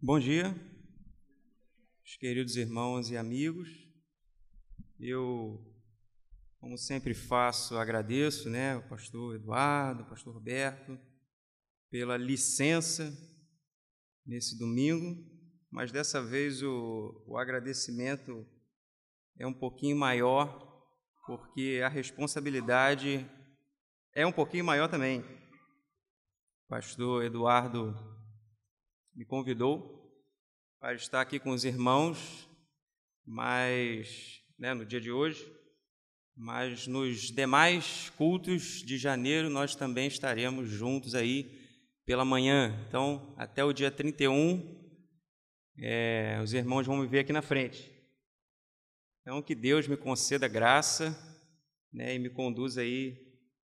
Bom dia, queridos irmãos e amigos. Eu, como sempre faço, agradeço, né, o pastor Eduardo, o pastor Roberto, pela licença nesse domingo, mas dessa vez o, o agradecimento é um pouquinho maior, porque a responsabilidade é um pouquinho maior também. Pastor Eduardo me convidou para estar aqui com os irmãos, mas né, no dia de hoje, mas nos demais cultos de janeiro nós também estaremos juntos aí pela manhã. Então, até o dia 31, é, os irmãos vão me ver aqui na frente. Então, que Deus me conceda graça né, e me conduza aí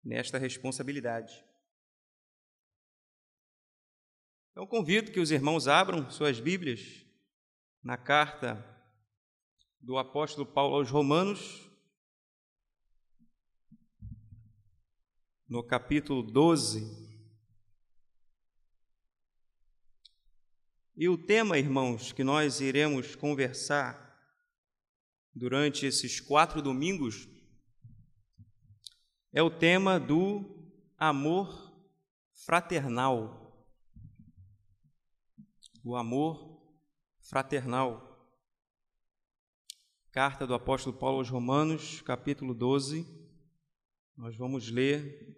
nesta responsabilidade. Então, convido que os irmãos abram suas Bíblias na carta do apóstolo Paulo aos Romanos, no capítulo 12. E o tema, irmãos, que nós iremos conversar durante esses quatro domingos é o tema do amor fraternal o amor fraternal. Carta do apóstolo Paulo aos Romanos, capítulo 12. Nós vamos ler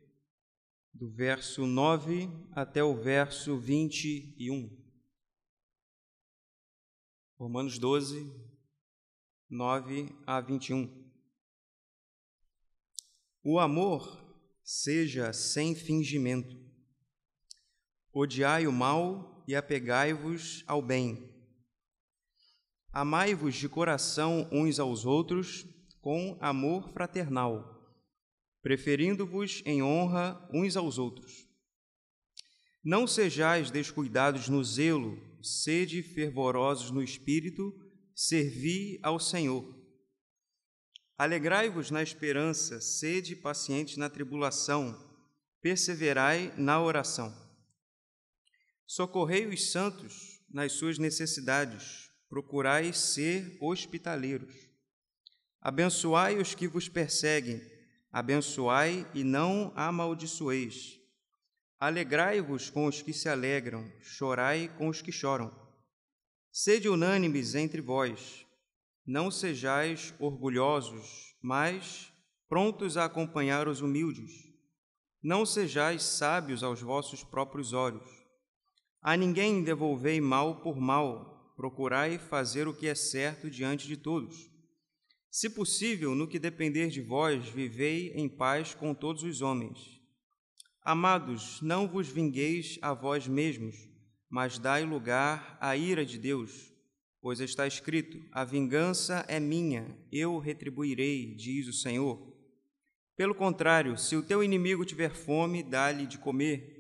do verso 9 até o verso 21. Romanos 12, 9 a 21. O amor seja sem fingimento. Odiai o mal e apegai-vos ao bem. Amai-vos de coração uns aos outros com amor fraternal, preferindo-vos em honra uns aos outros. Não sejais descuidados no zelo, sede fervorosos no espírito, servi ao Senhor. Alegrai-vos na esperança, sede pacientes na tribulação, perseverai na oração. Socorrei os santos nas suas necessidades, procurai ser hospitaleiros. Abençoai os que vos perseguem, abençoai e não amaldiçoeis. Alegrai-vos com os que se alegram, chorai com os que choram. Sede unânimes entre vós, não sejais orgulhosos, mas prontos a acompanhar os humildes. Não sejais sábios aos vossos próprios olhos a ninguém devolvei mal por mal, procurai fazer o que é certo diante de todos. Se possível, no que depender de vós, vivei em paz com todos os homens. Amados, não vos vingueis a vós mesmos, mas dai lugar à ira de Deus, pois está escrito: A vingança é minha, eu retribuirei, diz o Senhor. Pelo contrário, se o teu inimigo tiver fome, dá-lhe de comer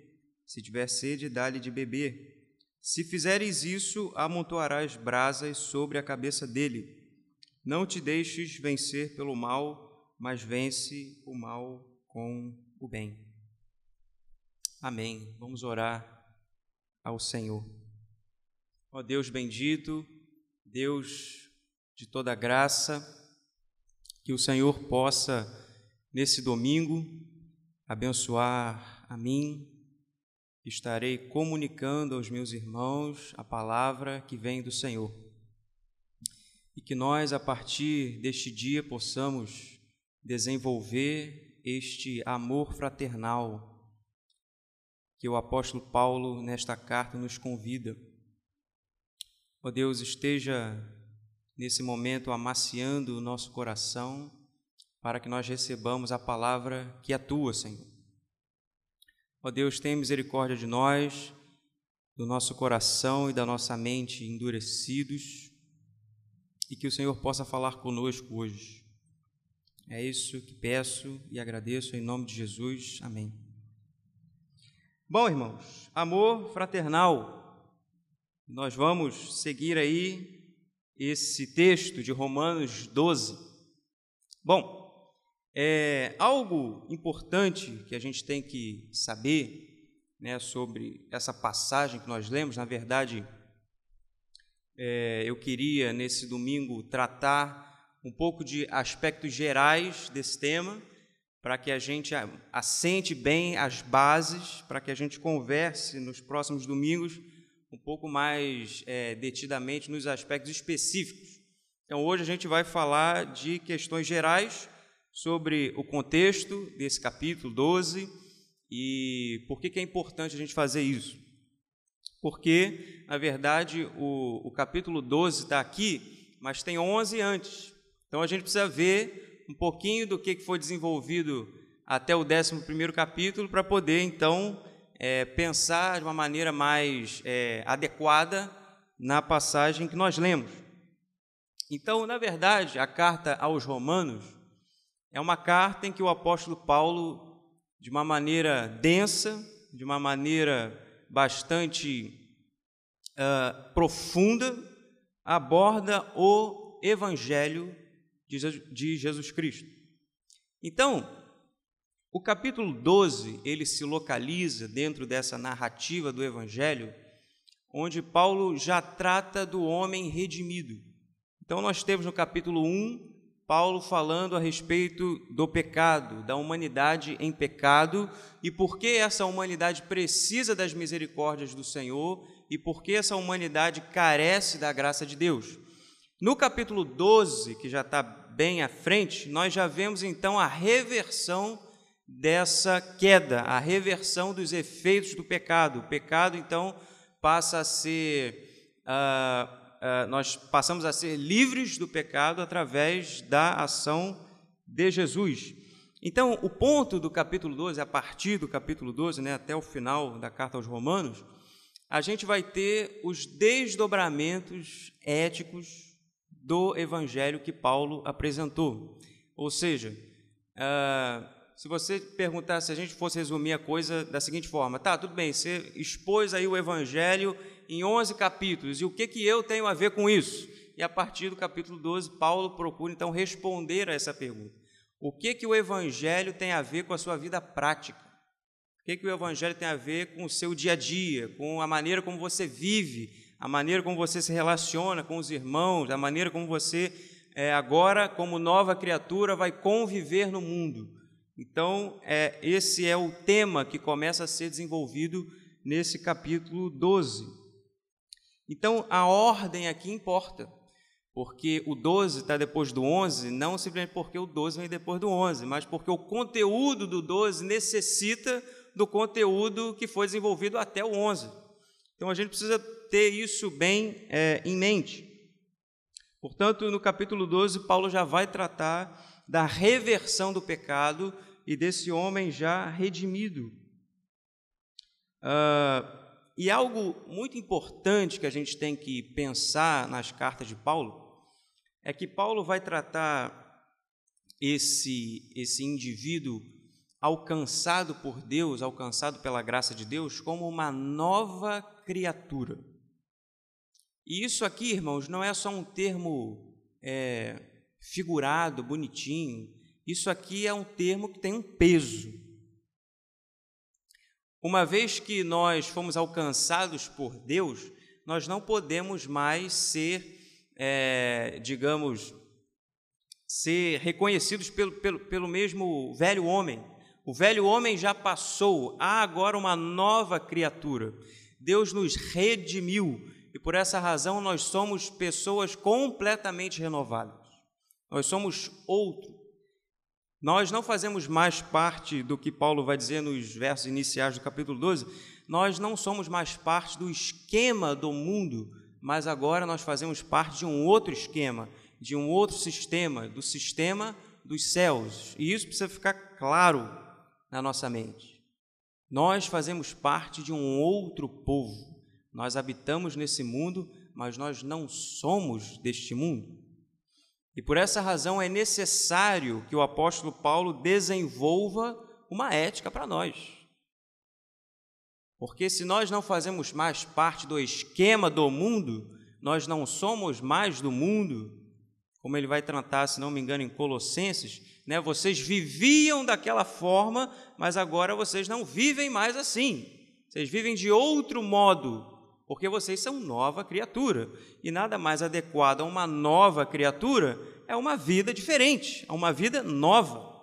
se tiver sede, dá-lhe de beber. Se fizeres isso, amontoarás brasas sobre a cabeça dele. Não te deixes vencer pelo mal, mas vence o mal com o bem. Amém. Vamos orar ao Senhor. Ó Deus bendito, Deus de toda graça, que o Senhor possa, nesse domingo, abençoar a mim, estarei comunicando aos meus irmãos a palavra que vem do Senhor. E que nós, a partir deste dia, possamos desenvolver este amor fraternal que o apóstolo Paulo, nesta carta, nos convida. Ó Deus, esteja nesse momento amaciando o nosso coração para que nós recebamos a palavra que é tua, Senhor. Ó Deus, tem misericórdia de nós, do nosso coração e da nossa mente endurecidos, e que o Senhor possa falar conosco hoje. É isso que peço e agradeço em nome de Jesus. Amém. Bom, irmãos, amor fraternal. Nós vamos seguir aí esse texto de Romanos 12. Bom, é, algo importante que a gente tem que saber né, sobre essa passagem que nós lemos, na verdade, é, eu queria, nesse domingo, tratar um pouco de aspectos gerais desse tema, para que a gente assente bem as bases, para que a gente converse nos próximos domingos um pouco mais é, detidamente nos aspectos específicos. Então, hoje a gente vai falar de questões gerais sobre o contexto desse capítulo 12 e por que, que é importante a gente fazer isso. Porque, na verdade, o, o capítulo 12 está aqui, mas tem 11 antes. Então, a gente precisa ver um pouquinho do que, que foi desenvolvido até o 11 capítulo para poder, então, é, pensar de uma maneira mais é, adequada na passagem que nós lemos. Então, na verdade, a carta aos Romanos é uma carta em que o apóstolo Paulo, de uma maneira densa, de uma maneira bastante uh, profunda, aborda o Evangelho de Jesus Cristo. Então, o capítulo 12, ele se localiza dentro dessa narrativa do Evangelho, onde Paulo já trata do homem redimido. Então, nós temos no capítulo 1, Paulo falando a respeito do pecado, da humanidade em pecado e por que essa humanidade precisa das misericórdias do Senhor e por que essa humanidade carece da graça de Deus. No capítulo 12, que já está bem à frente, nós já vemos então a reversão dessa queda, a reversão dos efeitos do pecado. O pecado, então, passa a ser. Uh, uh, nós passamos a ser livres do pecado através da ação de Jesus. Então, o ponto do capítulo 12, a partir do capítulo 12, né, até o final da carta aos Romanos, a gente vai ter os desdobramentos éticos do evangelho que Paulo apresentou. Ou seja, uh, se você perguntar, se a gente fosse resumir a coisa da seguinte forma, tá, tudo bem, você expôs aí o Evangelho em 11 capítulos, e o que, que eu tenho a ver com isso? E a partir do capítulo 12, Paulo procura então responder a essa pergunta. O que, que o Evangelho tem a ver com a sua vida prática? O que, que o Evangelho tem a ver com o seu dia a dia, com a maneira como você vive, a maneira como você se relaciona com os irmãos, a maneira como você, é, agora, como nova criatura, vai conviver no mundo? Então, é, esse é o tema que começa a ser desenvolvido nesse capítulo 12. Então, a ordem aqui importa, porque o 12 está depois do 11, não simplesmente porque o 12 vem depois do 11, mas porque o conteúdo do 12 necessita do conteúdo que foi desenvolvido até o 11. Então, a gente precisa ter isso bem é, em mente. Portanto, no capítulo 12, Paulo já vai tratar da reversão do pecado e desse homem já redimido. Uh, e algo muito importante que a gente tem que pensar nas cartas de Paulo é que Paulo vai tratar esse, esse indivíduo alcançado por Deus, alcançado pela graça de Deus, como uma nova criatura. E isso aqui, irmãos, não é só um termo é, figurado, bonitinho, isso aqui é um termo que tem um peso. Uma vez que nós fomos alcançados por Deus, nós não podemos mais ser, é, digamos, ser reconhecidos pelo, pelo, pelo mesmo velho homem. O velho homem já passou, há agora uma nova criatura. Deus nos redimiu e por essa razão nós somos pessoas completamente renovadas. Nós somos outro. Nós não fazemos mais parte do que Paulo vai dizer nos versos iniciais do capítulo 12, nós não somos mais parte do esquema do mundo, mas agora nós fazemos parte de um outro esquema, de um outro sistema, do sistema dos céus. E isso precisa ficar claro na nossa mente. Nós fazemos parte de um outro povo. Nós habitamos nesse mundo, mas nós não somos deste mundo. E por essa razão é necessário que o apóstolo Paulo desenvolva uma ética para nós. Porque se nós não fazemos mais parte do esquema do mundo, nós não somos mais do mundo, como ele vai tratar, se não me engano, em Colossenses, né? Vocês viviam daquela forma, mas agora vocês não vivem mais assim. Vocês vivem de outro modo. Porque vocês são nova criatura. E nada mais adequado a uma nova criatura é uma vida diferente, é uma vida nova.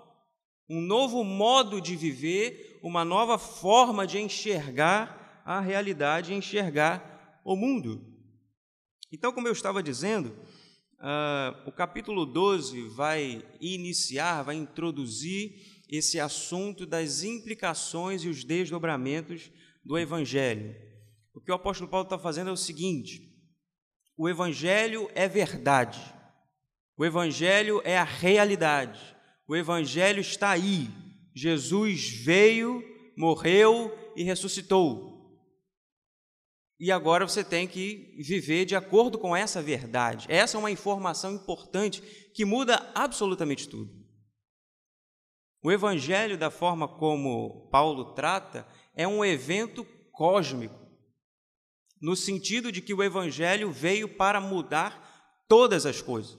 Um novo modo de viver, uma nova forma de enxergar a realidade, enxergar o mundo. Então, como eu estava dizendo, uh, o capítulo 12 vai iniciar, vai introduzir esse assunto das implicações e os desdobramentos do Evangelho. O que o apóstolo Paulo está fazendo é o seguinte: o Evangelho é verdade, o Evangelho é a realidade, o Evangelho está aí. Jesus veio, morreu e ressuscitou. E agora você tem que viver de acordo com essa verdade. Essa é uma informação importante que muda absolutamente tudo. O Evangelho, da forma como Paulo trata, é um evento cósmico, no sentido de que o Evangelho veio para mudar todas as coisas.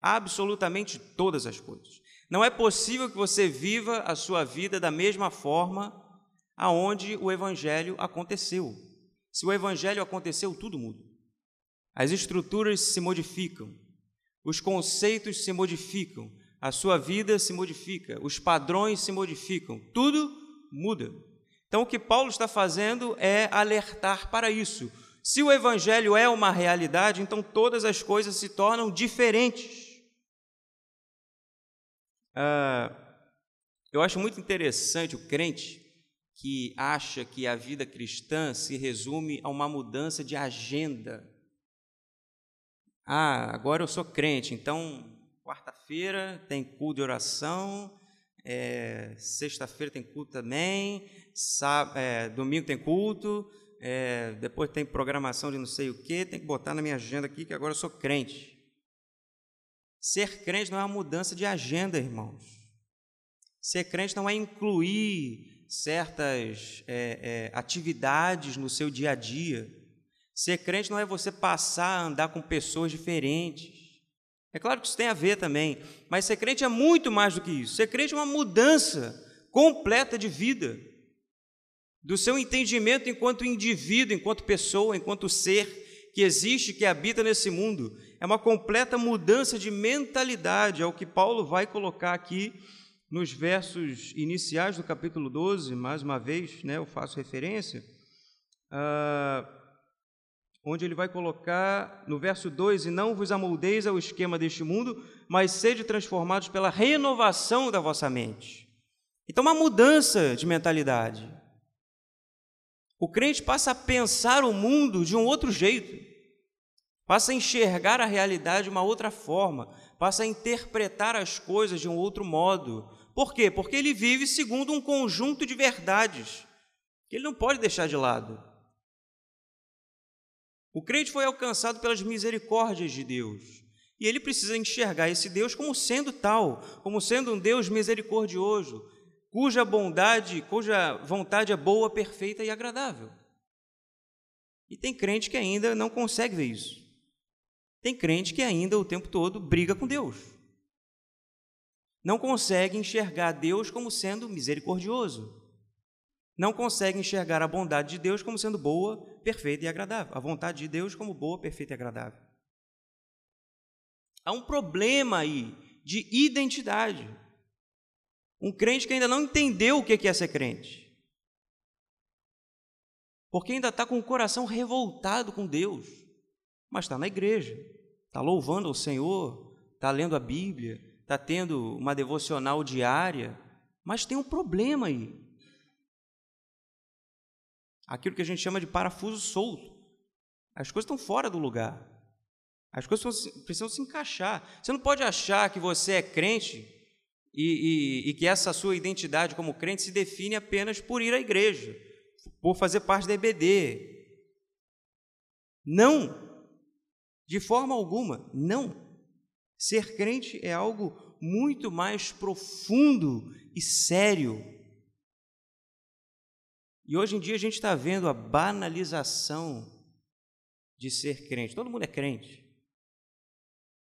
Absolutamente todas as coisas. Não é possível que você viva a sua vida da mesma forma aonde o Evangelho aconteceu. Se o Evangelho aconteceu, tudo muda. As estruturas se modificam, os conceitos se modificam, a sua vida se modifica, os padrões se modificam, tudo muda. Então, o que Paulo está fazendo é alertar para isso. Se o Evangelho é uma realidade, então todas as coisas se tornam diferentes. Ah, eu acho muito interessante o crente que acha que a vida cristã se resume a uma mudança de agenda. Ah, agora eu sou crente, então quarta-feira tem culto de oração, é, sexta-feira tem culto também, sábado, é, domingo tem culto, é, depois tem programação de não sei o que, tem que botar na minha agenda aqui que agora eu sou crente. Ser crente não é uma mudança de agenda, irmãos. Ser crente não é incluir certas é, é, atividades no seu dia a dia. Ser crente não é você passar a andar com pessoas diferentes. É claro que isso tem a ver também, mas ser crente é muito mais do que isso. Ser crente é uma mudança completa de vida, do seu entendimento enquanto indivíduo, enquanto pessoa, enquanto ser que existe, que habita nesse mundo. É uma completa mudança de mentalidade, é o que Paulo vai colocar aqui nos versos iniciais do capítulo 12, mais uma vez, né, eu faço referência, ah, onde ele vai colocar no verso 2: E não vos amoldeis ao esquema deste mundo, mas sede transformados pela renovação da vossa mente. Então, uma mudança de mentalidade. O crente passa a pensar o mundo de um outro jeito, passa a enxergar a realidade de uma outra forma, passa a interpretar as coisas de um outro modo, por quê? Porque ele vive segundo um conjunto de verdades que ele não pode deixar de lado. O crente foi alcançado pelas misericórdias de Deus. E ele precisa enxergar esse Deus como sendo tal, como sendo um Deus misericordioso, cuja bondade, cuja vontade é boa, perfeita e agradável. E tem crente que ainda não consegue ver isso. Tem crente que ainda o tempo todo briga com Deus não consegue enxergar Deus como sendo misericordioso. Não consegue enxergar a bondade de Deus como sendo boa, perfeita e agradável. A vontade de Deus como boa, perfeita e agradável. Há um problema aí de identidade. Um crente que ainda não entendeu o que é ser crente. Porque ainda está com o coração revoltado com Deus. Mas está na igreja, está louvando ao Senhor, está lendo a Bíblia, está tendo uma devocional diária, mas tem um problema aí. Aquilo que a gente chama de parafuso solto. As coisas estão fora do lugar. As coisas precisam se encaixar. Você não pode achar que você é crente e, e, e, que essa sua identidade como crente se define apenas por ir à igreja, por fazer parte da EBD. Não! De forma alguma, não. Ser crente é algo muito mais profundo e sério. E hoje em dia a gente está vendo a banalização de ser crente. Todo mundo é crente.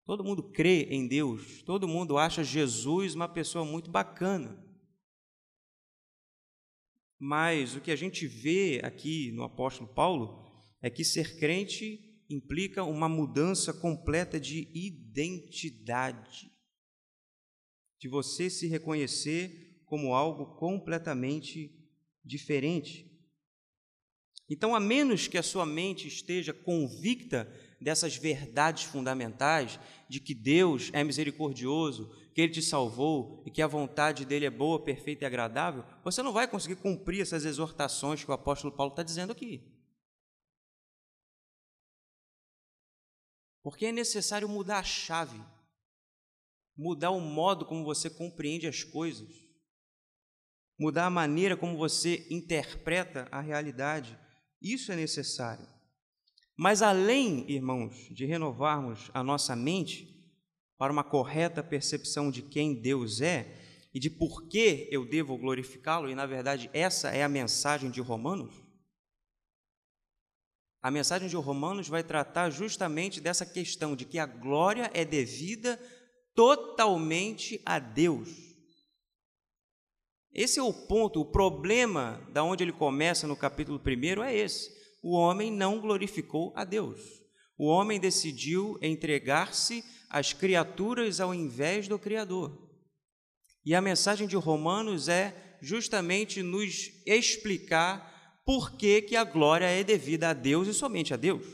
Todo mundo crê em Deus. Todo mundo acha Jesus uma pessoa muito bacana. mas o que a gente vê aqui no apóstolo Paulo é que ser crente implica uma mudança completa de identidade, de você se reconhecer como algo completamente diferente. Então, a menos que a sua mente esteja convicta dessas verdades fundamentais, de que Deus é misericordioso, que Ele te salvou e que a vontade dele é boa, perfeita e agradável, você não vai conseguir cumprir essas exortações que o apóstolo Paulo está dizendo aqui. Porque é necessário mudar a chave, mudar o modo como você compreende as coisas, mudar a maneira como você interpreta a realidade. Isso é necessário. Mas além, irmãos, de renovarmos a nossa mente para uma correta percepção de quem Deus é e de por que eu devo glorificá-lo, e na verdade essa é a mensagem de Romanos, a mensagem de Romanos vai tratar justamente dessa questão de que a glória é devida totalmente a Deus. Esse é o ponto, o problema da onde ele começa no capítulo 1 é esse. O homem não glorificou a Deus. O homem decidiu entregar-se às criaturas ao invés do Criador. E a mensagem de Romanos é justamente nos explicar por que, que a glória é devida a Deus e somente a Deus.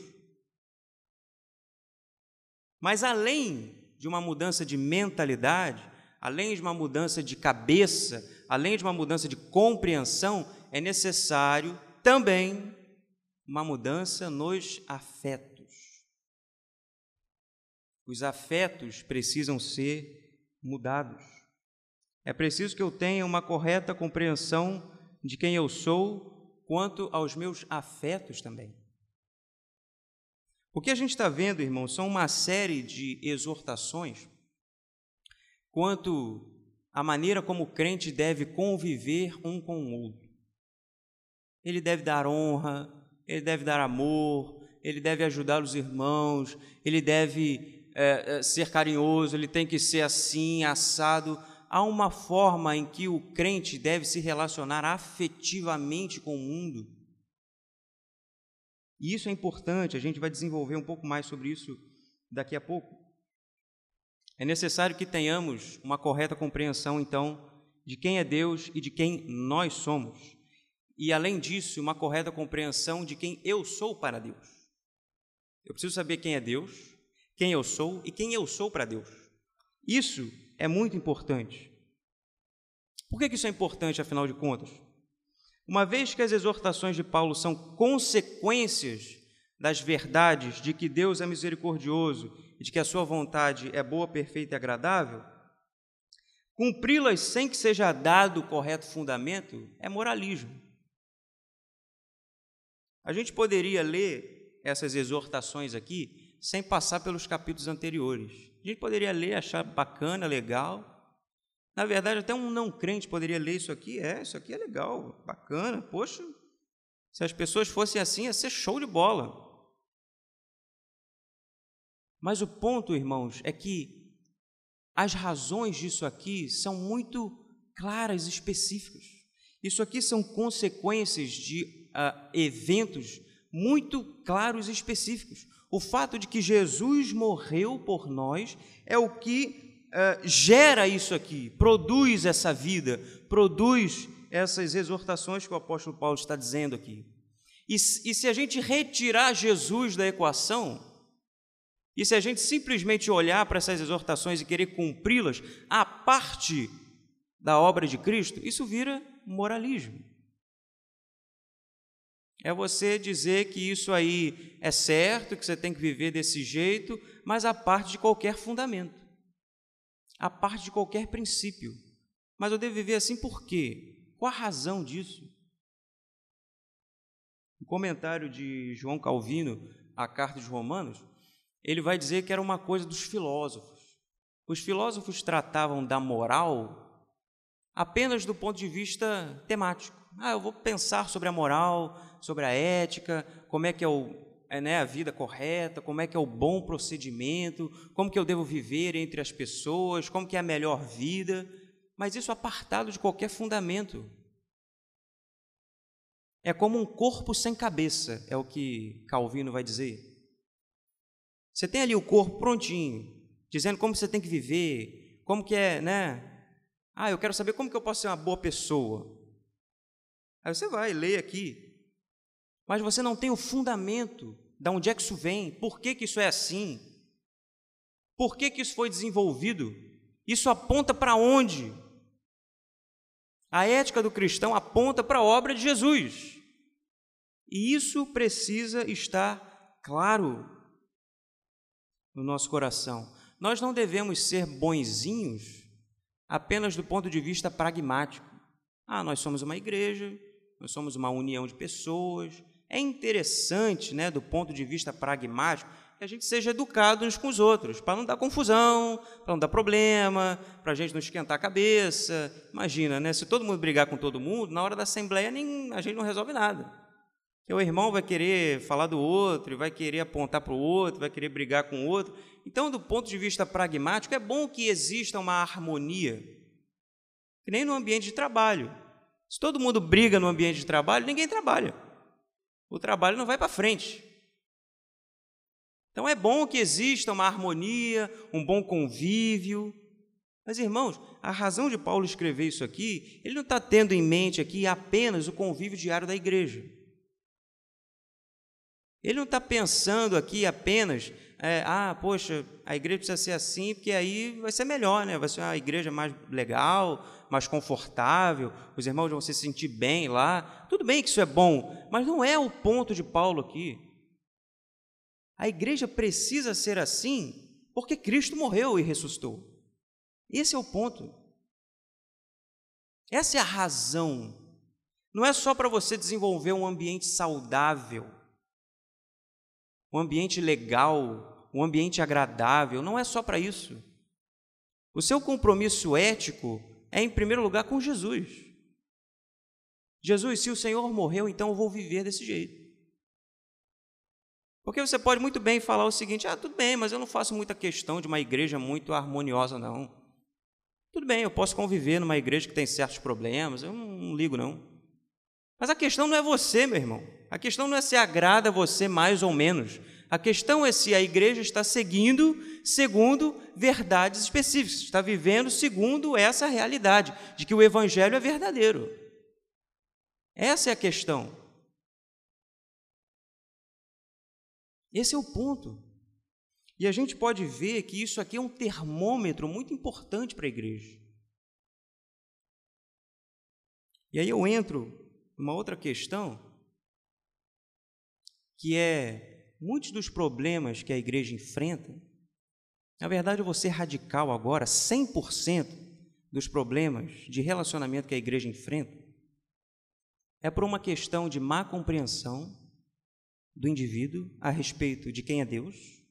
Mas além de uma mudança de mentalidade, além de uma mudança de cabeça, além de uma mudança de compreensão, é necessário também uma mudança nos afetos. Os afetos precisam ser mudados. É preciso que eu tenha uma correta compreensão de quem eu sou quanto aos meus afetos também. O que a gente está vendo, irmão, são uma série de exortações quanto à maneira como o crente deve conviver um com o outro. Ele deve dar honra, ele deve dar amor, ele deve ajudar os irmãos, ele deve é, ser carinhoso, ele tem que ser assim, assado. Há uma forma em que o crente deve se relacionar afetivamente com o mundo e isso é importante, a gente vai desenvolver um pouco mais sobre isso daqui a pouco. É necessário que tenhamos uma correta compreensão, então, de quem é Deus e de quem nós somos. E, além disso, uma correta compreensão de quem eu sou para Deus. Eu preciso saber quem é Deus, quem eu sou e quem eu sou para Deus. Isso é muito importante. Por que isso é importante, afinal de contas? Uma vez que as exortações de Paulo são consequências das verdades de que Deus é misericordioso e de que a sua vontade é boa, perfeita e agradável, cumpri-las sem que seja dado o correto fundamento é moralismo. A gente poderia ler essas exortações aqui sem passar pelos capítulos anteriores. A gente poderia ler, achar bacana, legal, na verdade, até um não crente poderia ler isso aqui. É, isso aqui é legal, bacana. Poxa, se as pessoas fossem assim, ia ser show de bola. Mas o ponto, irmãos, é que as razões disso aqui são muito claras e específicas. Isso aqui são consequências de uh, eventos muito claros e específicos. O fato de que Jesus morreu por nós é o que uh, gera isso aqui, produz essa vida, produz essas exortações que o apóstolo Paulo está dizendo aqui. E, e se a gente retirar Jesus da equação, e se a gente simplesmente olhar para essas exortações e querer cumpri-las a parte da obra de Cristo, isso vira moralismo. É você dizer que isso aí é certo, que você tem que viver desse jeito, mas a parte de qualquer fundamento a parte de qualquer princípio. Mas eu devo viver assim por quê? Qual a razão disso? O comentário de João Calvino à carta de Romanos, ele vai dizer que era uma coisa dos filósofos. Os filósofos tratavam da moral apenas do ponto de vista temático. Ah, eu vou pensar sobre a moral, sobre a ética, como é que é o é, né, a vida correta, como é que é o bom procedimento, como que eu devo viver entre as pessoas, como que é a melhor vida, mas isso apartado de qualquer fundamento. é como um corpo sem cabeça, é o que Calvino vai dizer. Você tem ali o corpo prontinho, dizendo como você tem que viver, como que é, né? Ah, eu quero saber como que eu posso ser uma boa pessoa. Aí você vai, lê aqui. Mas você não tem o fundamento de onde é que isso vem, por que, que isso é assim, por que, que isso foi desenvolvido, isso aponta para onde? A ética do cristão aponta para a obra de Jesus. E isso precisa estar claro no nosso coração. Nós não devemos ser bonzinhos apenas do ponto de vista pragmático. Ah, nós somos uma igreja, nós somos uma união de pessoas. É interessante, né, do ponto de vista pragmático, que a gente seja educado uns com os outros, para não dar confusão, para não dar problema, para a gente não esquentar a cabeça. Imagina, né? Se todo mundo brigar com todo mundo, na hora da assembleia nem, a gente não resolve nada. O irmão vai querer falar do outro, vai querer apontar para o outro, vai querer brigar com o outro. Então, do ponto de vista pragmático, é bom que exista uma harmonia, que nem no ambiente de trabalho. Se todo mundo briga no ambiente de trabalho, ninguém trabalha. O trabalho não vai para frente. Então é bom que exista uma harmonia, um bom convívio. Mas, irmãos, a razão de Paulo escrever isso aqui, ele não está tendo em mente aqui apenas o convívio diário da igreja. Ele não está pensando aqui apenas, é, ah, poxa, a igreja precisa ser assim, porque aí vai ser melhor, né? Vai ser uma igreja mais legal, mais confortável, os irmãos vão se sentir bem lá. Tudo bem que isso é bom, mas não é o ponto de Paulo aqui. A igreja precisa ser assim porque Cristo morreu e ressuscitou. Esse é o ponto. Essa é a razão. Não é só para você desenvolver um ambiente saudável, um ambiente legal, um ambiente agradável. Não é só para isso. O seu compromisso ético é, em primeiro lugar, com Jesus. Jesus, se o Senhor morreu, então eu vou viver desse jeito. Porque você pode muito bem falar o seguinte: ah, tudo bem, mas eu não faço muita questão de uma igreja muito harmoniosa, não. Tudo bem, eu posso conviver numa igreja que tem certos problemas, eu não, ligo, não. Mas a questão não é você, meu irmão. A questão não é se agrada a você mais ou menos. A questão é se a igreja está seguindo segundo verdades específicas, está vivendo segundo essa realidade de que o evangelho é verdadeiro. Essa é a questão. Esse é o ponto. E a gente pode ver que isso aqui é um termômetro muito importante para a igreja. E aí eu entro numa outra questão, que é muitos dos problemas que a igreja enfrenta. Na verdade, eu vou ser radical agora: 100% dos problemas de relacionamento que a igreja enfrenta é por uma questão de má compreensão do indivíduo a respeito de quem é Deus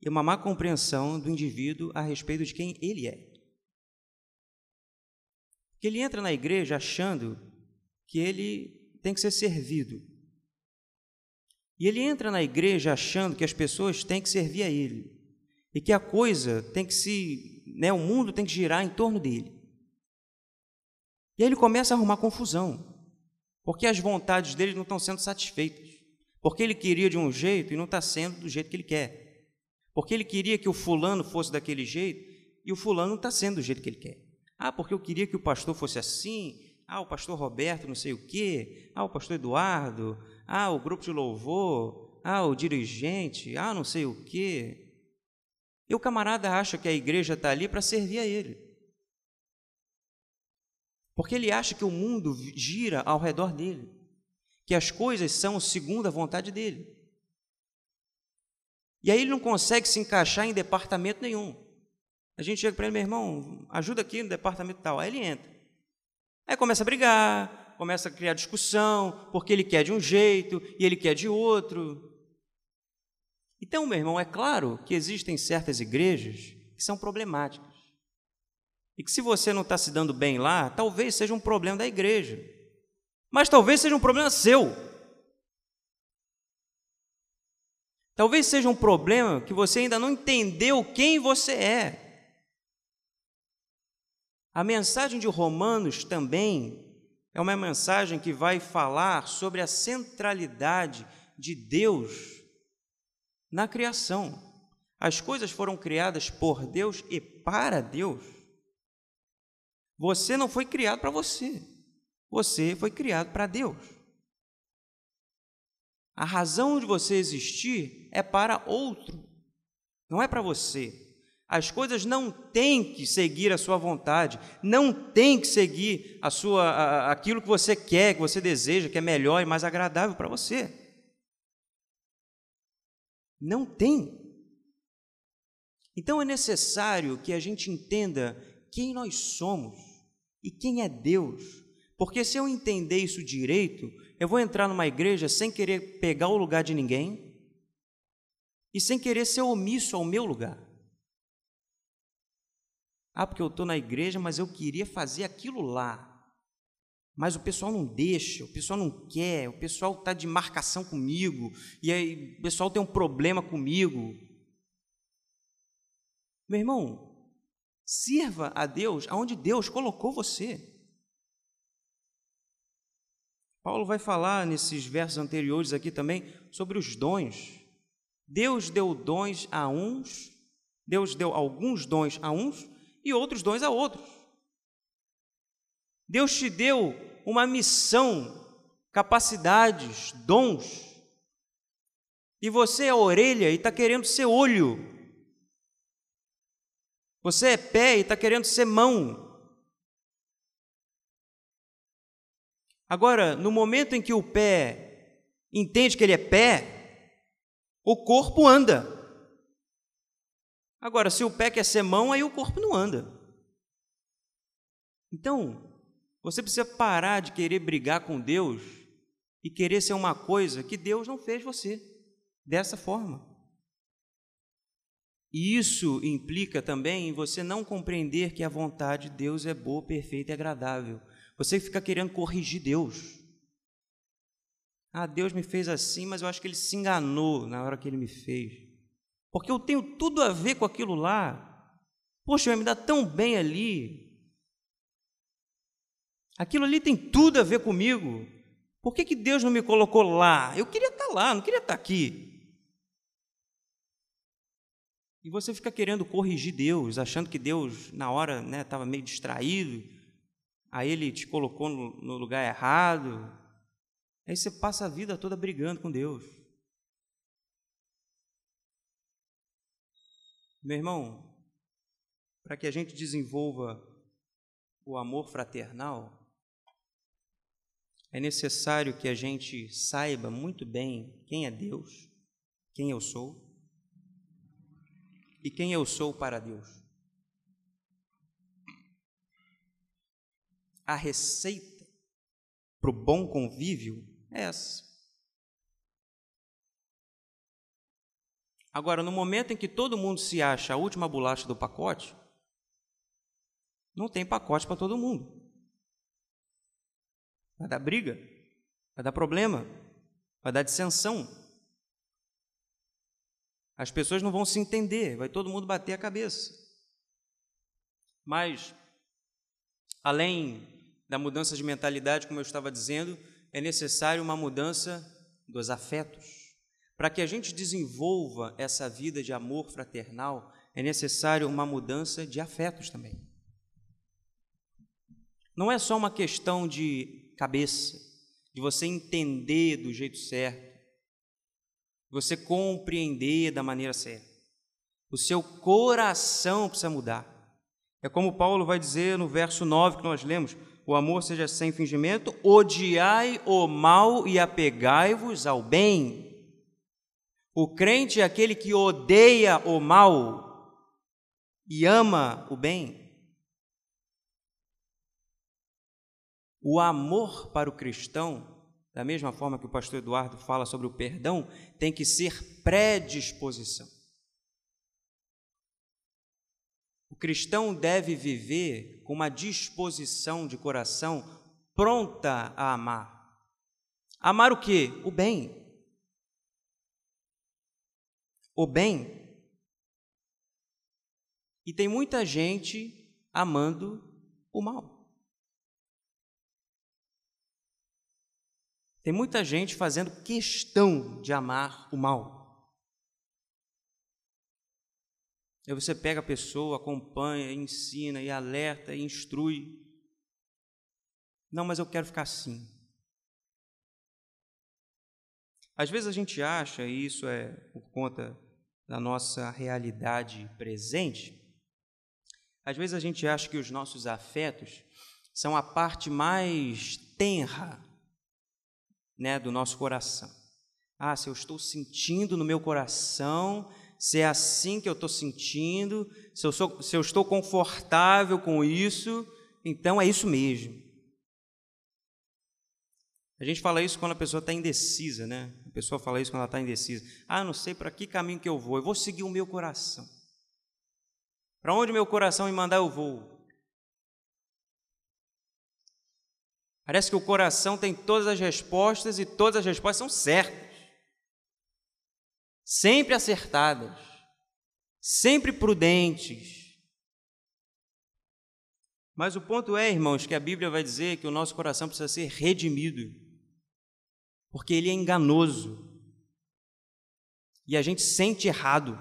e uma má compreensão do indivíduo a respeito de quem ele é. Que ele entra na igreja achando que ele tem que ser servido. E ele entra na igreja achando que as pessoas têm que servir a ele e que a coisa tem que se, né, o mundo tem que girar em torno dele. E aí ele começa a arrumar confusão, porque as vontades dele não estão sendo satisfeitas. Porque ele queria de um jeito e não está sendo do jeito que ele quer. Porque ele queria que o fulano fosse daquele jeito e o fulano não está sendo do jeito que ele quer. Ah, porque eu queria que o pastor fosse assim. Ah, o pastor Roberto não sei o quê. Ah, o pastor Eduardo. Ah, o grupo de louvor. Ah, o dirigente. Ah, não sei o quê. E o camarada acha que a igreja está ali para servir a ele. Porque ele acha que o mundo gira ao redor dele que as coisas são segundo a vontade dele. E aí ele não consegue se encaixar em departamento nenhum. A gente chega para ele, meu irmão, ajuda aqui no departamento tal. Aí ele entra. Aí começa a brigar, começa a criar discussão, porque ele quer de um jeito e ele quer de outro. Então, meu irmão, é claro que existem certas igrejas que são problemáticas. E que se você não está se dando bem lá, talvez seja um problema da igreja mas talvez seja um problema seu. Talvez seja um problema que você ainda não entendeu quem você é. A mensagem de Romanos também é uma mensagem que vai falar sobre a centralidade de Deus na criação. As coisas foram criadas por Deus e para Deus. Você não foi criado para você, você foi criado para Deus. A razão de você existir é para outro, não é para você. As coisas não têm que seguir a sua vontade, não têm que seguir a sua, a, aquilo que você quer, que você deseja, que é melhor e mais agradável para você. Não tem. Então é necessário que a gente entenda quem nós somos e quem é Deus. Porque se eu entender isso direito, eu vou entrar numa igreja sem querer pegar o lugar de ninguém e sem querer ser omisso ao meu lugar. Ah, porque eu estou na igreja, mas eu queria fazer aquilo lá. Mas o pessoal não deixa, o pessoal não quer, o pessoal está de marcação comigo, e aí o pessoal tem um problema comigo. Meu irmão, sirva a Deus aonde Deus colocou você. Paulo vai falar nesses versos anteriores aqui também sobre os dons. Deus deu dons a uns, Deus deu alguns dons a uns e outros dons a outros. Deus te deu uma missão, capacidades, dons. E você é orelha e está querendo ser olho. Você é pé e está querendo ser mão. Agora, no momento em que o pé entende que ele é pé, o corpo anda. Agora, se o pé quer ser mão, aí o corpo não anda. Então, você precisa parar de querer brigar com Deus e querer ser uma coisa que Deus não fez você dessa forma. E isso implica também em você não compreender que a vontade de Deus é boa, perfeita e agradável. Você fica querendo corrigir Deus. Ah, Deus me fez assim, mas eu acho que ele se enganou na hora que ele me fez. Porque eu tenho tudo a ver com aquilo lá. Poxa, vai me dar tão bem ali. Aquilo ali tem tudo a ver comigo. Por que, que Deus não me colocou lá? Eu queria estar lá, não queria estar aqui. E você fica querendo corrigir Deus, achando que Deus, na hora, estava né, meio distraído, aí ele te colocou no, no lugar errado. Aí você passa a vida toda brigando com Deus. Meu irmão, para que a gente desenvolva o amor fraternal, é necessário que a gente saiba muito bem quem é Deus, quem eu sou e quem eu sou para Deus. A receita para o bom convívio é essa. Agora, no momento em que todo mundo se acha a última bolacha do pacote, não tem pacote para todo mundo. Vai dar briga, vai dar problema, vai dar dissensão. As pessoas não vão se entender, vai todo mundo bater a cabeça. Mas, além da mudança de mentalidade, como eu estava dizendo, é necessário uma mudança dos afetos. Para que a gente desenvolva essa vida de amor fraternal, é necessário uma mudança de afetos também. Não é só uma questão de cabeça, de você entender do jeito certo, você compreender da maneira certa. O seu coração precisa mudar. É como Paulo vai dizer no verso 9 que nós lemos: o amor seja sem fingimento, odiai o mal e apegai-vos ao bem. O crente é aquele que odeia o mal e ama o bem. O amor para o cristão da mesma forma que o pastor Eduardo fala sobre o perdão, tem que ser predisposição. O cristão deve viver com uma disposição de coração pronta a amar. Amar o que? O bem. O bem. E tem muita gente amando o mal. Tem muita gente fazendo questão de amar o mal. Aí você pega a pessoa, acompanha, ensina e alerta e instrui. Não, mas eu quero ficar assim. Às vezes a gente acha, e isso é por conta da nossa realidade presente, às vezes a gente acha que os nossos afetos são a parte mais tenra né, do nosso coração. Ah, se eu estou sentindo no meu coração, se é assim que eu estou sentindo, se eu, sou, se eu estou confortável com isso, então é isso mesmo. A gente fala isso quando a pessoa está indecisa, né? A pessoa fala isso quando ela está indecisa. Ah, não sei para que caminho que eu vou, eu vou seguir o meu coração. Para onde meu coração me mandar, eu vou. Parece que o coração tem todas as respostas e todas as respostas são certas, sempre acertadas, sempre prudentes. Mas o ponto é, irmãos, que a Bíblia vai dizer que o nosso coração precisa ser redimido, porque ele é enganoso e a gente sente errado.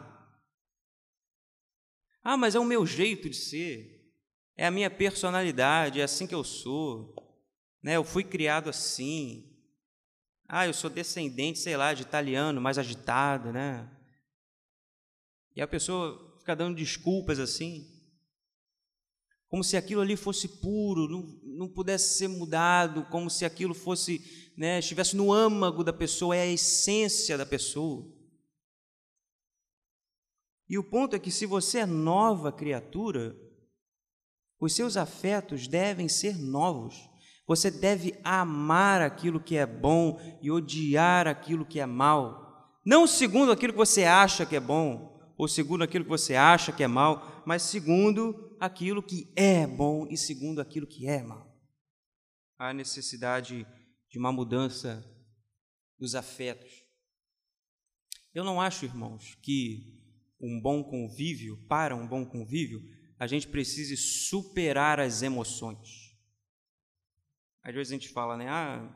Ah, mas é o meu jeito de ser, é a minha personalidade, é assim que eu sou né? Eu fui criado assim. Ah, eu sou descendente, sei lá, de italiano, mais agitado, né? E a pessoa fica dando desculpas assim, como se aquilo ali fosse puro, não, não pudesse ser mudado, como se aquilo fosse, né, estivesse no âmago da pessoa, é a essência da pessoa. E o ponto é que se você é nova criatura, os seus afetos devem ser novos. Você deve amar aquilo que é bom e odiar aquilo que é mal. Não segundo aquilo que você acha que é bom, ou segundo aquilo que você acha que é mal, mas segundo aquilo que é bom e segundo aquilo que é mal. Há necessidade de uma mudança dos afetos. Eu não acho, irmãos, que um bom convívio, para um bom convívio, a gente precise superar as emoções. Às vezes a gente fala, né? Ah,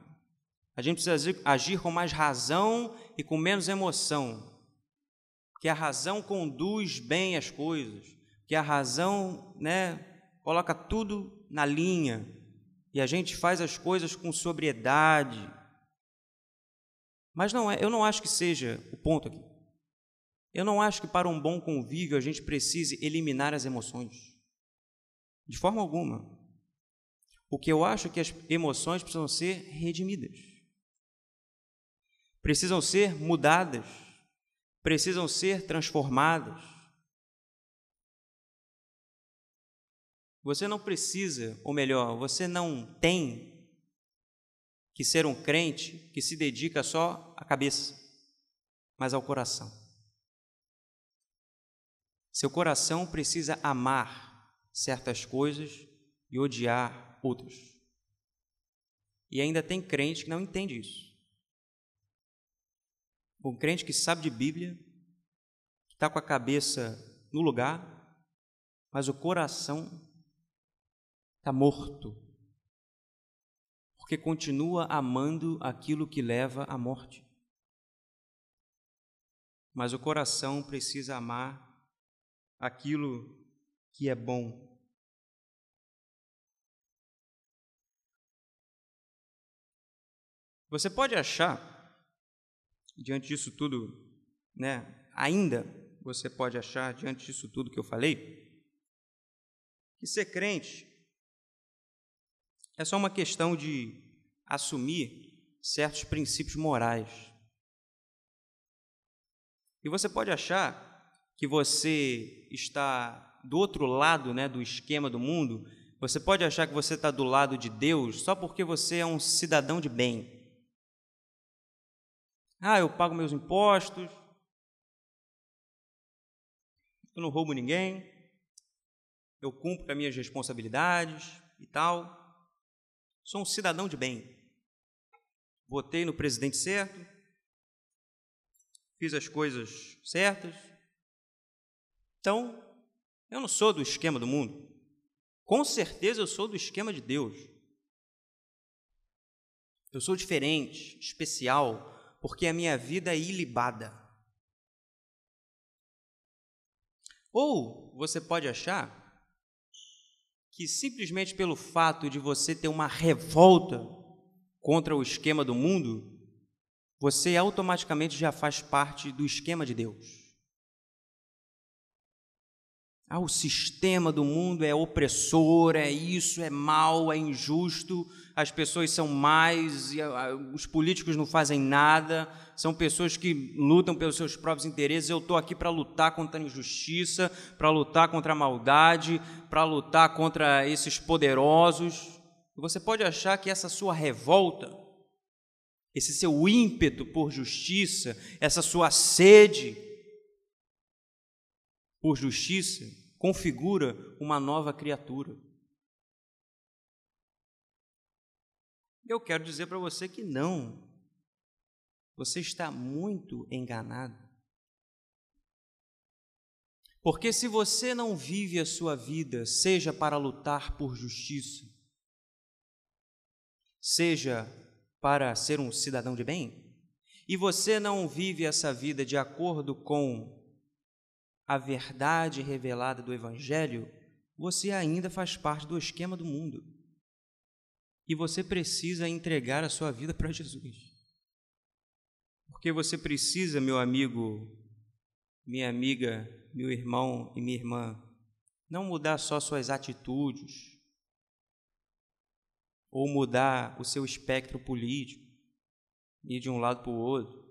a gente precisa agir com mais razão e com menos emoção. Que a razão conduz bem as coisas, que a razão, né, coloca tudo na linha e a gente faz as coisas com sobriedade. Mas não é, eu não acho que seja o ponto aqui. Eu não acho que para um bom convívio a gente precise eliminar as emoções. De forma alguma. O que eu acho é que as emoções precisam ser redimidas, precisam ser mudadas, precisam ser transformadas. Você não precisa, ou melhor, você não tem que ser um crente que se dedica só à cabeça, mas ao coração. Seu coração precisa amar certas coisas e odiar outros. E ainda tem crente que não entende isso. Um crente que sabe de Bíblia, que está com a cabeça no lugar, mas o coração está morto, porque continua amando aquilo que leva à morte. Mas o coração precisa amar aquilo que é bom Você pode achar, diante disso tudo, né, ainda você pode achar, diante disso tudo que eu falei, que ser crente é só uma questão de assumir certos princípios morais. E você pode achar que você está do outro lado né, do esquema do mundo, você pode achar que você está do lado de Deus só porque você é um cidadão de bem. Ah, eu pago meus impostos, eu não roubo ninguém, eu cumpro as minhas responsabilidades e tal. Sou um cidadão de bem. Votei no presidente certo, fiz as coisas certas. Então, eu não sou do esquema do mundo. Com certeza eu sou do esquema de Deus. Eu sou diferente, especial, porque a minha vida é ilibada. Ou você pode achar que simplesmente pelo fato de você ter uma revolta contra o esquema do mundo, você automaticamente já faz parte do esquema de Deus. Ah, o sistema do mundo é opressor, é isso, é mal, é injusto, as pessoas são mais, ah, os políticos não fazem nada, são pessoas que lutam pelos seus próprios interesses. Eu estou aqui para lutar contra a injustiça, para lutar contra a maldade, para lutar contra esses poderosos. Você pode achar que essa sua revolta, esse seu ímpeto por justiça, essa sua sede, por justiça, configura uma nova criatura. Eu quero dizer para você que não. Você está muito enganado. Porque se você não vive a sua vida, seja para lutar por justiça, seja para ser um cidadão de bem, e você não vive essa vida de acordo com a verdade revelada do Evangelho, você ainda faz parte do esquema do mundo. E você precisa entregar a sua vida para Jesus. Porque você precisa, meu amigo, minha amiga, meu irmão e minha irmã, não mudar só suas atitudes, ou mudar o seu espectro político, ir de um lado para o outro.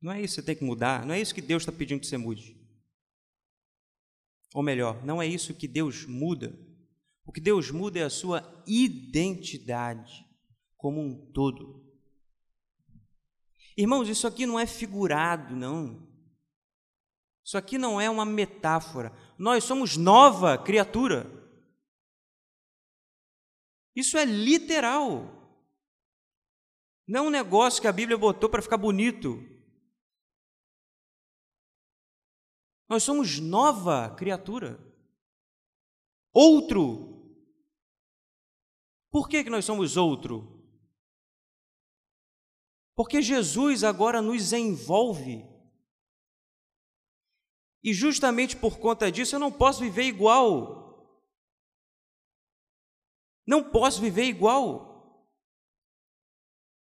Não é isso que você tem que mudar, não é isso que Deus está pedindo que você mude. Ou melhor, não é isso que Deus muda. O que Deus muda é a sua identidade como um todo. Irmãos, isso aqui não é figurado, não. Isso aqui não é uma metáfora. Nós somos nova criatura. Isso é literal. Não é um negócio que a Bíblia botou para ficar bonito. Nós somos nova criatura. Outro. Por que, que nós somos outro? Porque Jesus agora nos envolve. E justamente por conta disso eu não posso viver igual. Não posso viver igual.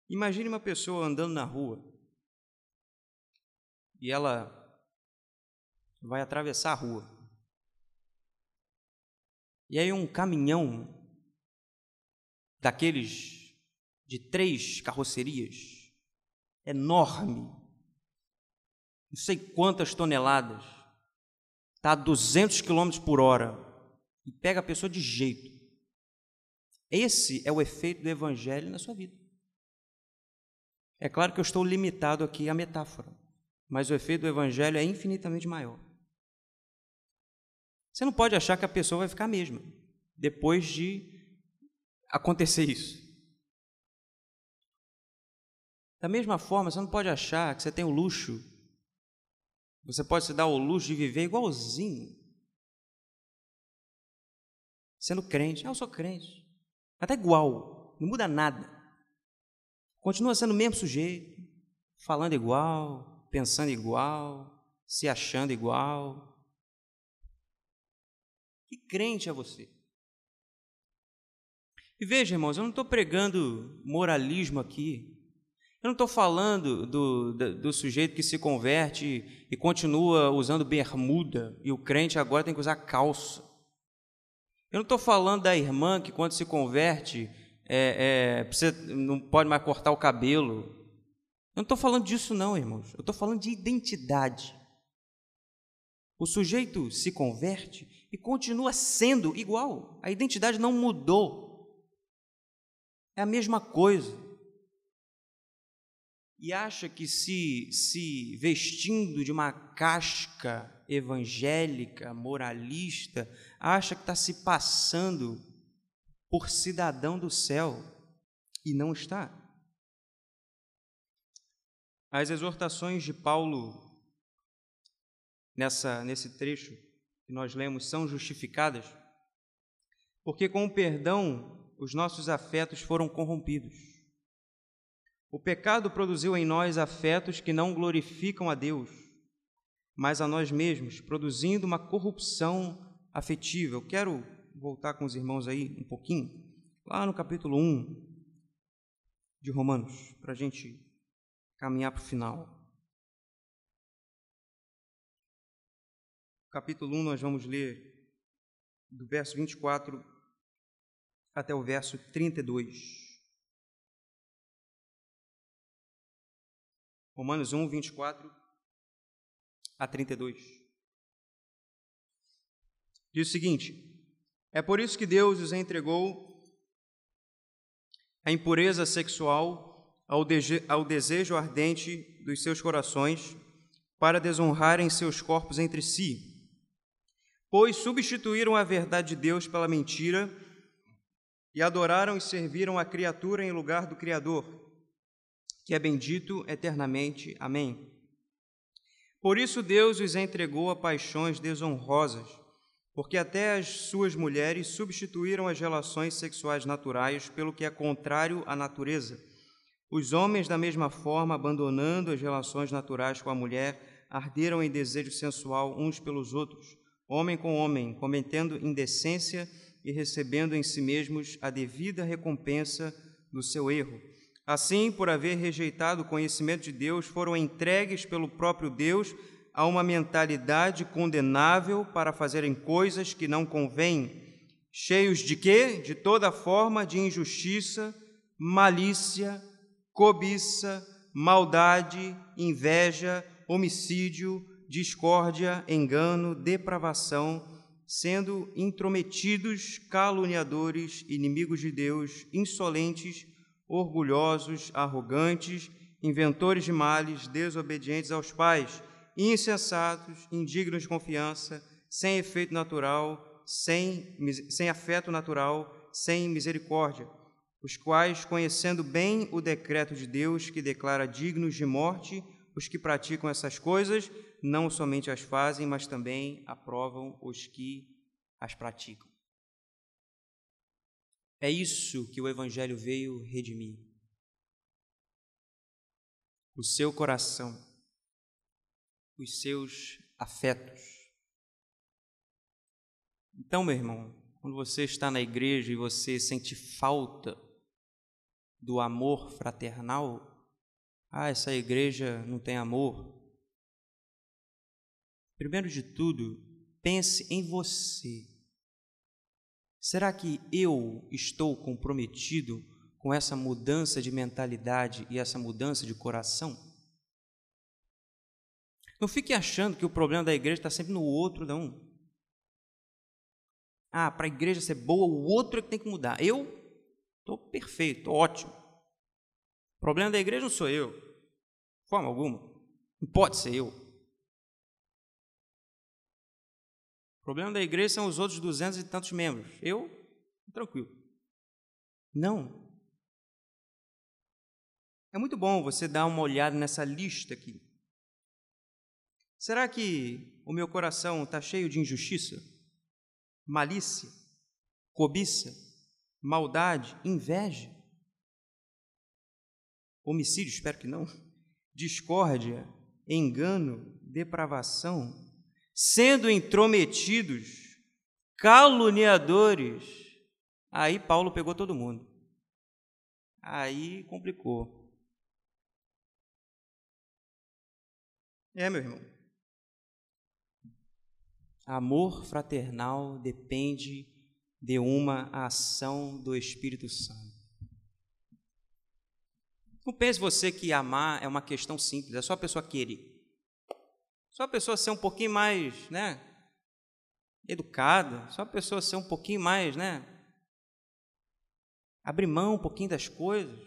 Imagine uma pessoa andando na rua e ela vai atravessar a rua. E aí um caminhão daqueles de três carrocerias, enorme, não sei quantas toneladas, está a 200 km por hora e pega a pessoa de jeito. Esse é o efeito do Evangelho na sua vida. É claro que eu estou limitado aqui à metáfora, mas o efeito do Evangelho é infinitamente maior. Você não pode achar que a pessoa vai ficar a mesma depois de acontecer isso. Da mesma forma, você não pode achar que você tem o luxo, você pode se dar o luxo de viver igualzinho, sendo crente. Ah, eu sou crente. Até igual, não muda nada. Continua sendo o mesmo sujeito, falando igual, pensando igual, se achando igual, que crente é você? E veja, irmãos, eu não estou pregando moralismo aqui. Eu não estou falando do, do, do, sujeito que se converte e continua usando bermuda e o crente agora tem que usar calça. Eu não estou falando da irmã que quando se converte é, é, precisa, não pode mais cortar o cabelo. Eu não estou falando disso, não, irmãos. Eu estou falando de identidade. O sujeito se converte e continua sendo igual. A identidade não mudou. É a mesma coisa. E acha que se, se vestindo de uma casca evangélica, moralista, acha que está se passando por cidadão do céu e não está. As exortações de Paulo nessa, nesse trecho que nós lemos são justificadas, porque com o perdão os nossos afetos foram corrompidos. O pecado produziu em nós afetos que não glorificam a Deus, mas a nós mesmos, produzindo uma corrupção afetiva. Eu quero voltar com os irmãos aí um pouquinho, lá no capítulo 1 de Romanos, para a gente caminhar para o final. Capítulo 1, nós vamos ler do verso 24 até o verso 32. Romanos 1, 24 a 32. Diz o seguinte: É por isso que Deus os entregou a impureza sexual ao, ao desejo ardente dos seus corações, para desonrarem seus corpos entre si. Pois substituíram a verdade de Deus pela mentira e adoraram e serviram a criatura em lugar do Criador, que é bendito eternamente. Amém. Por isso Deus os entregou a paixões desonrosas porque até as suas mulheres substituíram as relações sexuais naturais pelo que é contrário à natureza. Os homens, da mesma forma, abandonando as relações naturais com a mulher, arderam em desejo sensual uns pelos outros, homem com homem, cometendo indecência e recebendo em si mesmos a devida recompensa do seu erro. Assim, por haver rejeitado o conhecimento de Deus, foram entregues pelo próprio Deus a uma mentalidade condenável para fazerem coisas que não convêm, cheios de quê? De toda forma de injustiça, malícia, cobiça, maldade, inveja, homicídio, discórdia, engano, depravação, sendo intrometidos, caluniadores, inimigos de Deus, insolentes, orgulhosos, arrogantes, inventores de males, desobedientes aos pais, insensatos, indignos de confiança, sem efeito natural, sem, sem afeto natural, sem misericórdia, os quais, conhecendo bem o decreto de Deus que declara dignos de morte os que praticam essas coisas, não somente as fazem, mas também aprovam os que as praticam. É isso que o Evangelho veio redimir. O seu coração os seus afetos. Então, meu irmão, quando você está na igreja e você sente falta do amor fraternal, ah, essa igreja não tem amor. Primeiro de tudo, pense em você. Será que eu estou comprometido com essa mudança de mentalidade e essa mudança de coração? Não fique achando que o problema da igreja está sempre no outro, não. Ah, para a igreja ser boa, o outro é que tem que mudar. Eu estou perfeito, ótimo. O problema da igreja não sou eu, de forma alguma. Não pode ser eu. Problema da igreja são os outros duzentos e tantos membros. Eu, tranquilo. Não. É muito bom você dar uma olhada nessa lista aqui. Será que o meu coração está cheio de injustiça, malícia, cobiça, maldade, inveja? Homicídio, espero que não. Discórdia, engano, depravação, sendo intrometidos, caluniadores. Aí Paulo pegou todo mundo. Aí complicou. É, meu irmão. Amor fraternal depende de uma ação do Espírito Santo. Não pense você que amar é uma questão simples, é só a pessoa querer. Só a pessoa ser um pouquinho mais, né, educada, só a pessoa ser um pouquinho mais, né, abrir mão um pouquinho das coisas.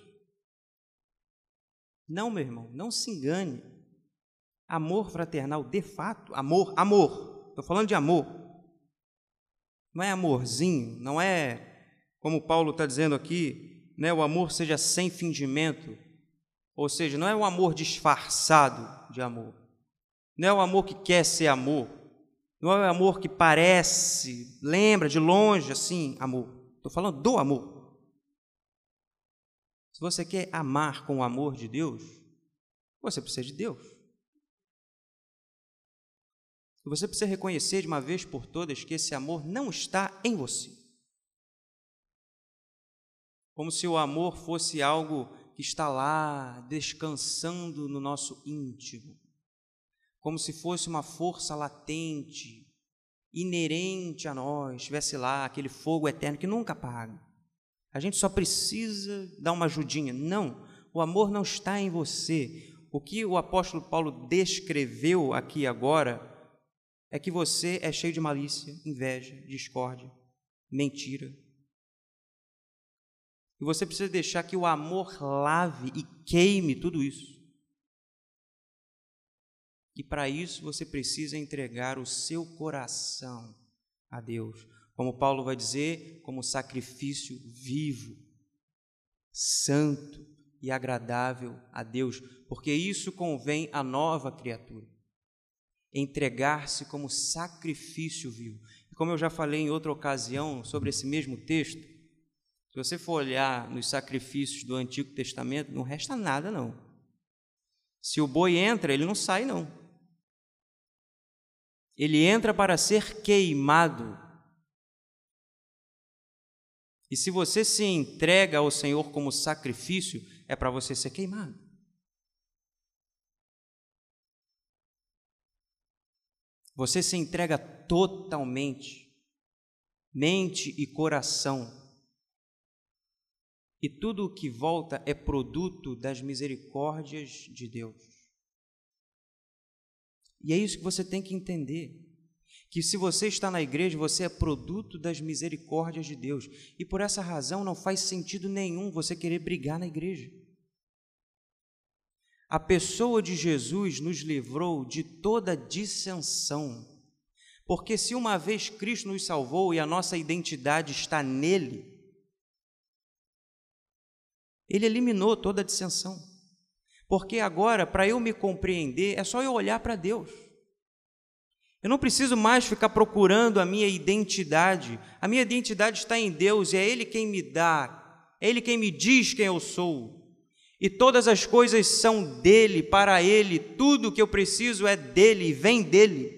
Não, meu irmão, não se engane. Amor fraternal, de fato, amor, amor, Estou falando de amor. Não é amorzinho, não é como Paulo está dizendo aqui, né, o amor seja sem fingimento, ou seja, não é o amor disfarçado de amor, não é o amor que quer ser amor, não é o amor que parece, lembra de longe assim, amor. Estou falando do amor. Se você quer amar com o amor de Deus, você precisa de Deus. Você precisa reconhecer de uma vez por todas que esse amor não está em você. Como se o amor fosse algo que está lá descansando no nosso íntimo, como se fosse uma força latente, inerente a nós, estivesse lá aquele fogo eterno que nunca apaga. A gente só precisa dar uma ajudinha. Não, o amor não está em você. O que o apóstolo Paulo descreveu aqui agora é que você é cheio de malícia, inveja, discórdia, mentira. E você precisa deixar que o amor lave e queime tudo isso. E para isso você precisa entregar o seu coração a Deus. Como Paulo vai dizer, como sacrifício vivo, santo e agradável a Deus, porque isso convém à nova criatura entregar-se como sacrifício vivo. E como eu já falei em outra ocasião sobre esse mesmo texto, se você for olhar nos sacrifícios do Antigo Testamento, não resta nada não. Se o boi entra, ele não sai não. Ele entra para ser queimado. E se você se entrega ao Senhor como sacrifício, é para você ser queimado. Você se entrega totalmente, mente e coração. E tudo o que volta é produto das misericórdias de Deus. E é isso que você tem que entender. Que se você está na igreja, você é produto das misericórdias de Deus. E por essa razão não faz sentido nenhum você querer brigar na igreja. A pessoa de Jesus nos livrou de toda dissensão. Porque se uma vez Cristo nos salvou e a nossa identidade está nele, ele eliminou toda a dissensão. Porque agora, para eu me compreender, é só eu olhar para Deus. Eu não preciso mais ficar procurando a minha identidade. A minha identidade está em Deus e é Ele quem me dá, é Ele quem me diz quem eu sou. E todas as coisas são dele, para ele, tudo que eu preciso é dele, vem dele.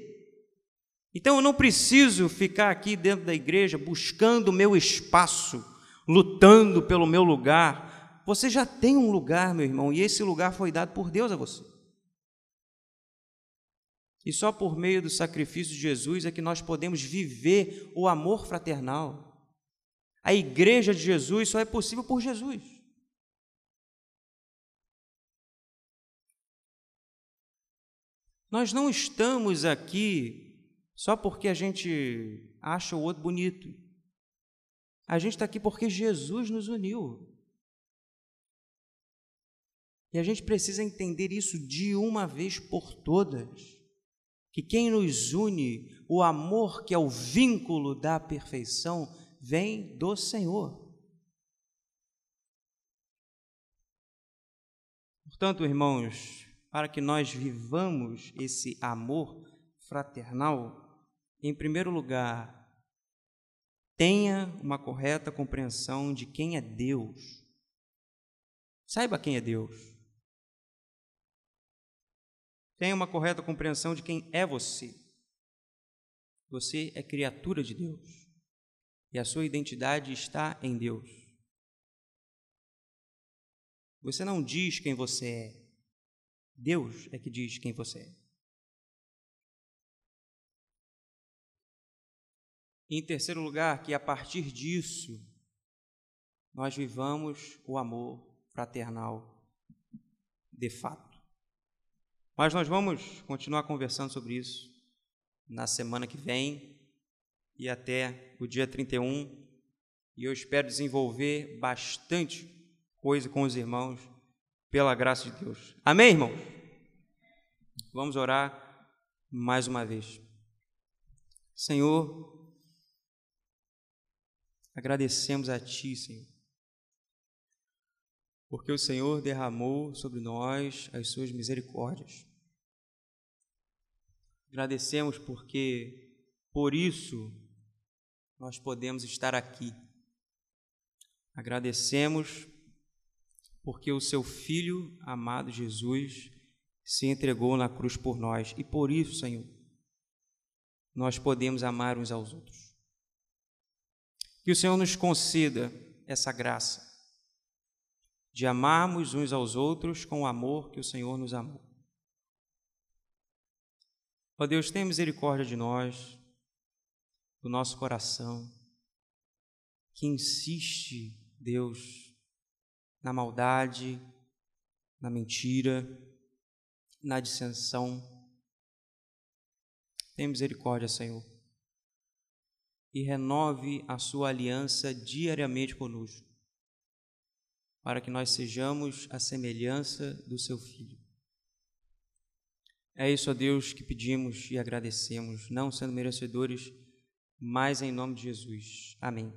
Então eu não preciso ficar aqui dentro da igreja buscando o meu espaço, lutando pelo meu lugar. Você já tem um lugar, meu irmão, e esse lugar foi dado por Deus a você. E só por meio do sacrifício de Jesus é que nós podemos viver o amor fraternal. A igreja de Jesus só é possível por Jesus. Nós não estamos aqui só porque a gente acha o outro bonito. A gente está aqui porque Jesus nos uniu. E a gente precisa entender isso de uma vez por todas. Que quem nos une, o amor que é o vínculo da perfeição, vem do Senhor. Portanto, irmãos, para que nós vivamos esse amor fraternal, em primeiro lugar, tenha uma correta compreensão de quem é Deus. Saiba quem é Deus. Tenha uma correta compreensão de quem é você. Você é criatura de Deus e a sua identidade está em Deus. Você não diz quem você é, Deus é que diz quem você é. em terceiro lugar, que a partir disso nós vivamos o amor fraternal de fato. Mas nós vamos continuar conversando sobre isso na semana que vem e até o dia 31. E eu espero desenvolver bastante coisa com os irmãos pela graça de Deus. Amém, irmão? Vamos orar mais uma vez. Senhor, agradecemos a Ti, Senhor, porque o Senhor derramou sobre nós as Suas misericórdias. Agradecemos porque, por isso, nós podemos estar aqui. Agradecemos porque o seu Filho amado Jesus se entregou na cruz por nós e por isso, Senhor, nós podemos amar uns aos outros. Que o Senhor nos conceda essa graça de amarmos uns aos outros com o amor que o Senhor nos amou. Ó Deus, tenha misericórdia de nós, do nosso coração, que insiste, Deus, na maldade, na mentira, na dissensão. Tenha misericórdia, Senhor, e renove a sua aliança diariamente conosco, para que nós sejamos a semelhança do seu Filho. É isso, ó Deus, que pedimos e agradecemos, não sendo merecedores, mas em nome de Jesus. Amém.